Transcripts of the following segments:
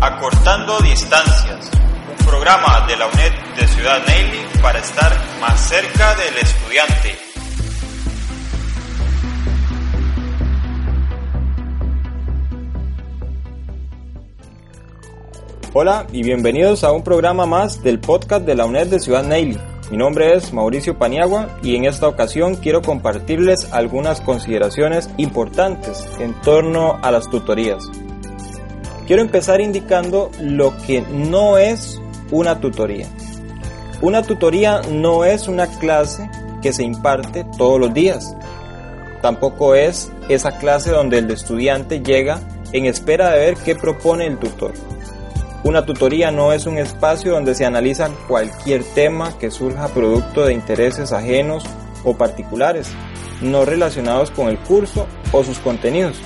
Acortando distancias, un programa de la UNED de Ciudad Neyli para estar más cerca del estudiante. Hola y bienvenidos a un programa más del podcast de la UNED de Ciudad Neyli. Mi nombre es Mauricio Paniagua y en esta ocasión quiero compartirles algunas consideraciones importantes en torno a las tutorías. Quiero empezar indicando lo que no es una tutoría. Una tutoría no es una clase que se imparte todos los días. Tampoco es esa clase donde el estudiante llega en espera de ver qué propone el tutor. Una tutoría no es un espacio donde se analiza cualquier tema que surja producto de intereses ajenos o particulares, no relacionados con el curso o sus contenidos.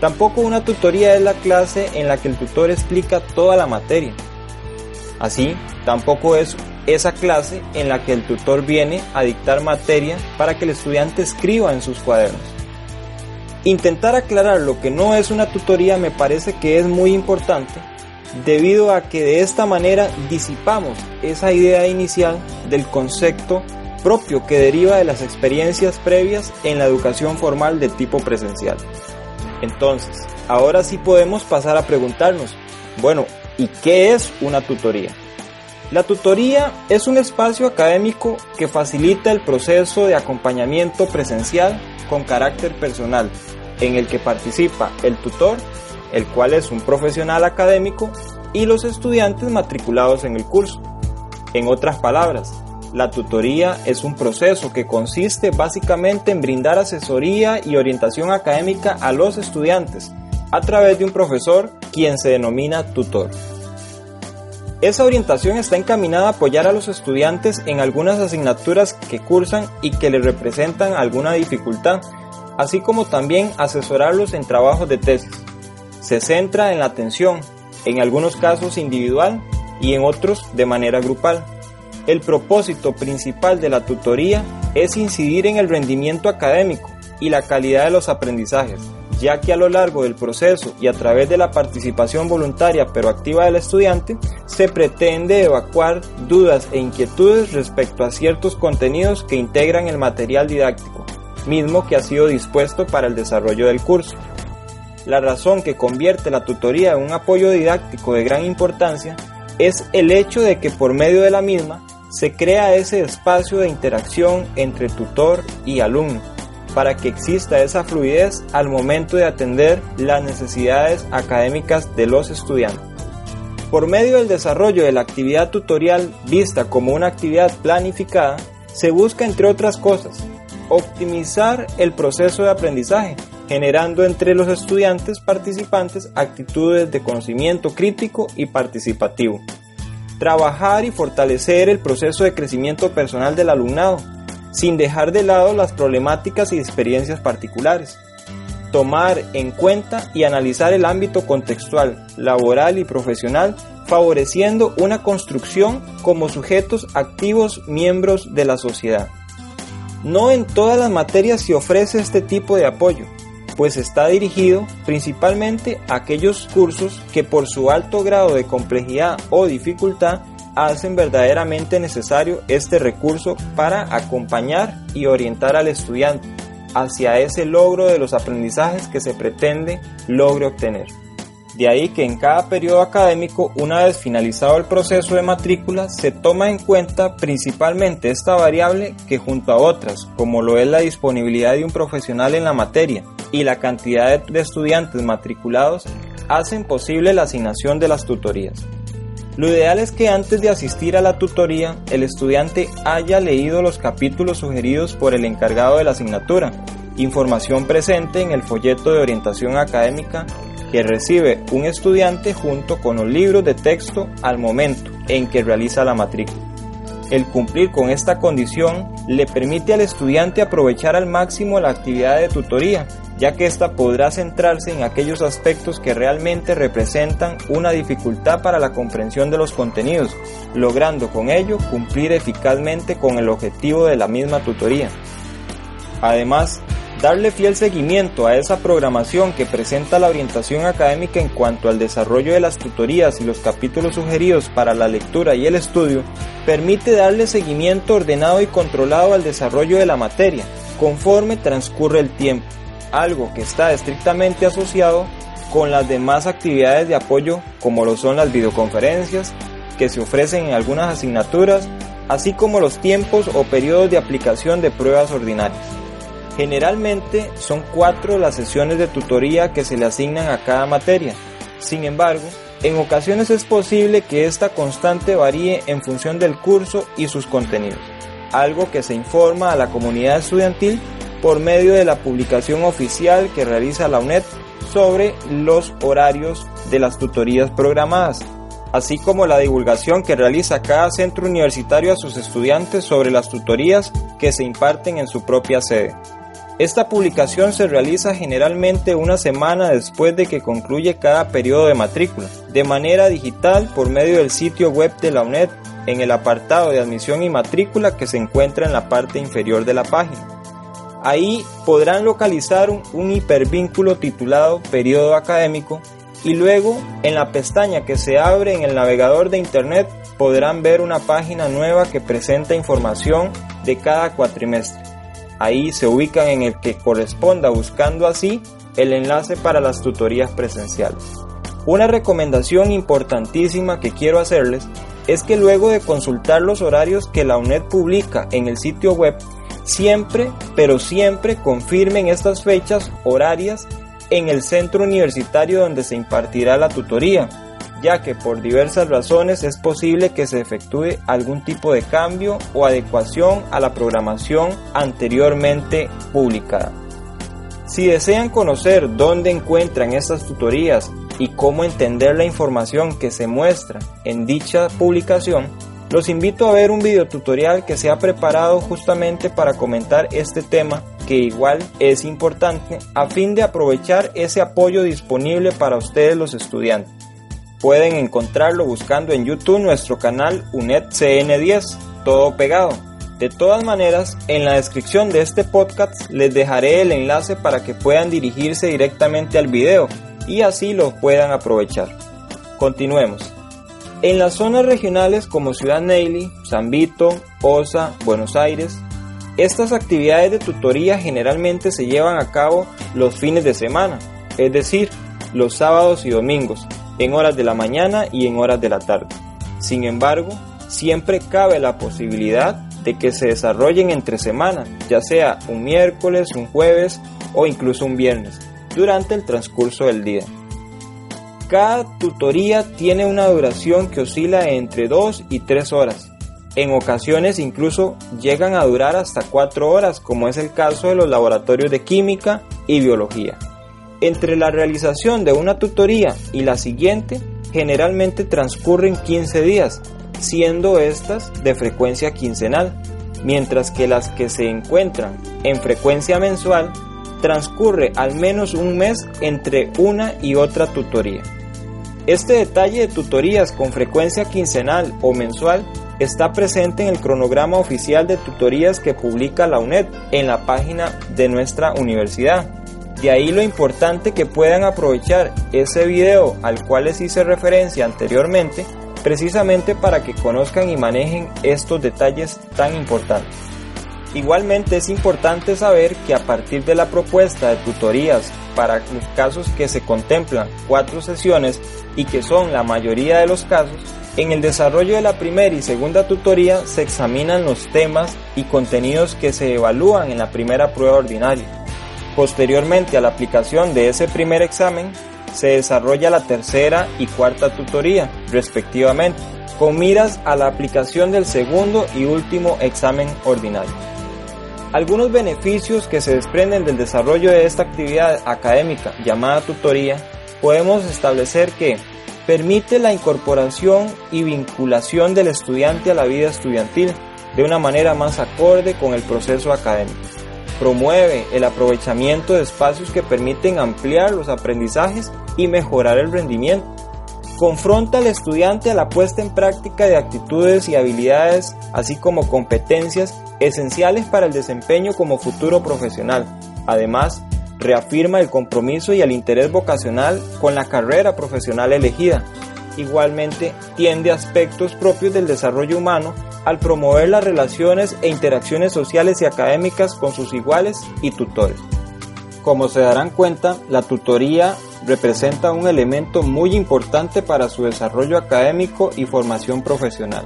Tampoco una tutoría es la clase en la que el tutor explica toda la materia. Así, tampoco es esa clase en la que el tutor viene a dictar materia para que el estudiante escriba en sus cuadernos. Intentar aclarar lo que no es una tutoría me parece que es muy importante debido a que de esta manera disipamos esa idea inicial del concepto propio que deriva de las experiencias previas en la educación formal de tipo presencial. Entonces, ahora sí podemos pasar a preguntarnos, bueno, ¿y qué es una tutoría? La tutoría es un espacio académico que facilita el proceso de acompañamiento presencial con carácter personal, en el que participa el tutor, el cual es un profesional académico, y los estudiantes matriculados en el curso. En otras palabras, la tutoría es un proceso que consiste básicamente en brindar asesoría y orientación académica a los estudiantes a través de un profesor quien se denomina tutor. Esa orientación está encaminada a apoyar a los estudiantes en algunas asignaturas que cursan y que les representan alguna dificultad, así como también asesorarlos en trabajos de tesis. Se centra en la atención, en algunos casos individual y en otros de manera grupal el propósito principal de la tutoría es incidir en el rendimiento académico y la calidad de los aprendizajes, ya que a lo largo del proceso y a través de la participación voluntaria pero activa del estudiante, se pretende evacuar dudas e inquietudes respecto a ciertos contenidos que integran el material didáctico, mismo que ha sido dispuesto para el desarrollo del curso. La razón que convierte la tutoría en un apoyo didáctico de gran importancia es el hecho de que por medio de la misma se crea ese espacio de interacción entre tutor y alumno para que exista esa fluidez al momento de atender las necesidades académicas de los estudiantes. Por medio del desarrollo de la actividad tutorial vista como una actividad planificada, se busca, entre otras cosas, optimizar el proceso de aprendizaje, generando entre los estudiantes participantes actitudes de conocimiento crítico y participativo trabajar y fortalecer el proceso de crecimiento personal del alumnado, sin dejar de lado las problemáticas y experiencias particulares. Tomar en cuenta y analizar el ámbito contextual, laboral y profesional, favoreciendo una construcción como sujetos activos miembros de la sociedad. No en todas las materias se ofrece este tipo de apoyo, pues está dirigido principalmente a aquellos cursos que por su alto grado de complejidad o dificultad hacen verdaderamente necesario este recurso para acompañar y orientar al estudiante hacia ese logro de los aprendizajes que se pretende logre obtener. De ahí que en cada periodo académico, una vez finalizado el proceso de matrícula, se toma en cuenta principalmente esta variable que junto a otras, como lo es la disponibilidad de un profesional en la materia y la cantidad de estudiantes matriculados, hacen posible la asignación de las tutorías. Lo ideal es que antes de asistir a la tutoría, el estudiante haya leído los capítulos sugeridos por el encargado de la asignatura, información presente en el folleto de orientación académica que recibe un estudiante junto con los libros de texto al momento en que realiza la matrícula. El cumplir con esta condición le permite al estudiante aprovechar al máximo la actividad de tutoría, ya que ésta podrá centrarse en aquellos aspectos que realmente representan una dificultad para la comprensión de los contenidos, logrando con ello cumplir eficazmente con el objetivo de la misma tutoría. Además, darle fiel seguimiento a esa programación que presenta la orientación académica en cuanto al desarrollo de las tutorías y los capítulos sugeridos para la lectura y el estudio, permite darle seguimiento ordenado y controlado al desarrollo de la materia, conforme transcurre el tiempo, algo que está estrictamente asociado con las demás actividades de apoyo como lo son las videoconferencias que se ofrecen en algunas asignaturas, así como los tiempos o periodos de aplicación de pruebas ordinarias. Generalmente son cuatro las sesiones de tutoría que se le asignan a cada materia. Sin embargo, en ocasiones es posible que esta constante varíe en función del curso y sus contenidos, algo que se informa a la comunidad estudiantil por medio de la publicación oficial que realiza la UNED sobre los horarios de las tutorías programadas, así como la divulgación que realiza cada centro universitario a sus estudiantes sobre las tutorías que se imparten en su propia sede. Esta publicación se realiza generalmente una semana después de que concluye cada periodo de matrícula, de manera digital por medio del sitio web de la UNED en el apartado de admisión y matrícula que se encuentra en la parte inferior de la página. Ahí podrán localizar un, hipervínculo titulado Periodo Académico y luego en la pestaña que se abre en el navegador de Internet podrán ver una página nueva que presenta información de cada cuatrimestre ahí se ubican en el que corresponda buscando así el enlace para las tutorías presenciales. Una recomendación importantísima que quiero hacerles es que luego de consultar los horarios que la UNED publica en el sitio web, siempre, pero siempre confirmen estas fechas horarias en el centro universitario donde se impartirá la tutoría ya que por diversas razones es posible que se efectúe algún tipo de cambio o adecuación a la programación anteriormente publicada. Si desean conocer dónde encuentran estas tutorías y cómo entender la información que se muestra en dicha publicación, los invito a ver un video tutorial que se ha preparado justamente para comentar este tema que igual es importante a fin de aprovechar ese apoyo disponible para ustedes los estudiantes. Pueden encontrarlo buscando en YouTube nuestro canal UNEDCN10, todo pegado. De todas maneras, en la descripción de este podcast les dejaré el enlace para que puedan dirigirse directamente al video y así lo puedan aprovechar. Continuemos. En las zonas regionales como Ciudad Neily, San Vito, Osa, Buenos Aires, estas actividades de tutoría generalmente se llevan a cabo los fines de semana, es decir, los sábados y domingos, en horas de la mañana y en horas de la tarde. Sin embargo, siempre cabe la posibilidad de que se desarrollen entre semanas, ya sea un miércoles, un jueves o incluso un viernes, durante el transcurso del día. Cada tutoría tiene una duración que oscila entre 2 y 3 horas. En ocasiones incluso llegan a durar hasta 4 horas, como es el caso de los laboratorios de química y biología. Entre la realización de una tutoría y la siguiente, generalmente transcurren 15 días, siendo estas de frecuencia quincenal, mientras que las que se encuentran en frecuencia mensual transcurre al menos un mes entre una y otra tutoría. Este detalle de tutorías con frecuencia quincenal o mensual está presente en el cronograma oficial de tutorías que publica la UNED en la página de nuestra universidad. De ahí lo importante que puedan aprovechar ese video al cual les hice referencia anteriormente, precisamente para que conozcan y manejen estos detalles tan importantes. Igualmente es importante saber que a partir de la propuesta de tutorías para los casos que se contemplan cuatro sesiones y que son la mayoría de los casos, en el desarrollo de la primera y segunda tutoría se examinan los temas y contenidos que se evalúan en la primera prueba ordinaria Posteriormente a la aplicación de ese primer examen, se desarrolla la tercera y cuarta tutoría, respectivamente, con miras a la aplicación del segundo y último examen ordinario. Algunos beneficios que se desprenden del desarrollo de esta actividad académica llamada tutoría podemos establecer que permite la incorporación y vinculación del estudiante a la vida estudiantil de una manera más acorde con el proceso académico. Promueve el aprovechamiento de espacios que permiten ampliar los aprendizajes y mejorar el rendimiento. Confronta al estudiante a la puesta en práctica de actitudes y habilidades, así como competencias esenciales para el desempeño como futuro profesional. Además, reafirma el compromiso y el interés vocacional con la carrera profesional elegida. Igualmente, tiende aspectos propios del desarrollo humano al promover las relaciones e interacciones sociales y académicas con sus iguales y tutores. Como se darán cuenta, la tutoría representa un elemento muy importante para su desarrollo académico y formación profesional.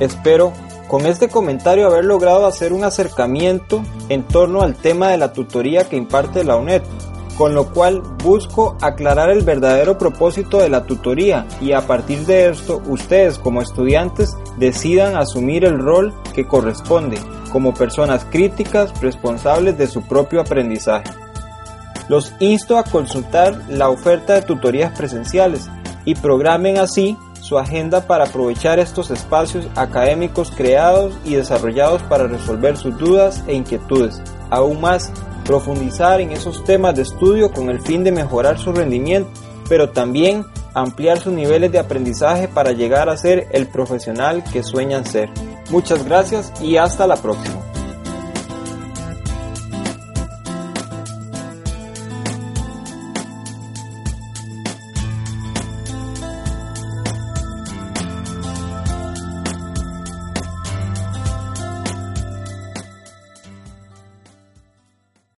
Espero con este comentario haber logrado hacer un acercamiento en torno al tema de la tutoría que imparte la UNED, con lo cual busco aclarar el verdadero propósito de la tutoría y a partir de esto ustedes como estudiantes decidan asumir el rol que corresponde como personas críticas responsables de su propio aprendizaje. Los insto a consultar la oferta de tutorías presenciales y programen así su agenda para aprovechar estos espacios académicos creados y desarrollados para resolver sus dudas e inquietudes. Aún más, profundizar en esos temas de estudio con el fin de mejorar su rendimiento, pero también ampliar sus niveles de aprendizaje para llegar a ser el profesional que sueñan ser. Muchas gracias y hasta la próxima.